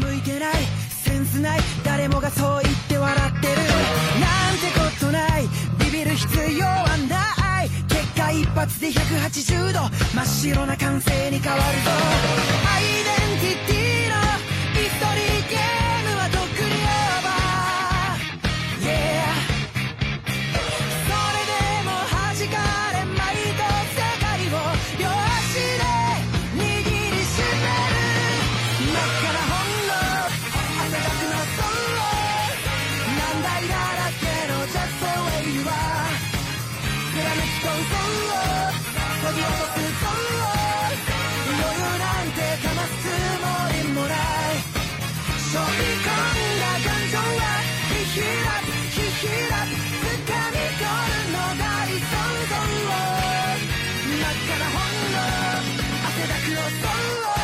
向いてないセンスない誰もがそう言って笑ってるなんてことないビビる必要はない結果一発で180度真っ白な歓声に変わるぞアイデンティティのヒストリーゲームはとっくにオーバー Yeah それでも弾かれまいと世界を両足で握りしめる真っ赤な本飛び落となんてかますつももない背負込んだ感情はヒヒひヒヒつかみ取るの。大想像真っ赤な本能汗だくの。そう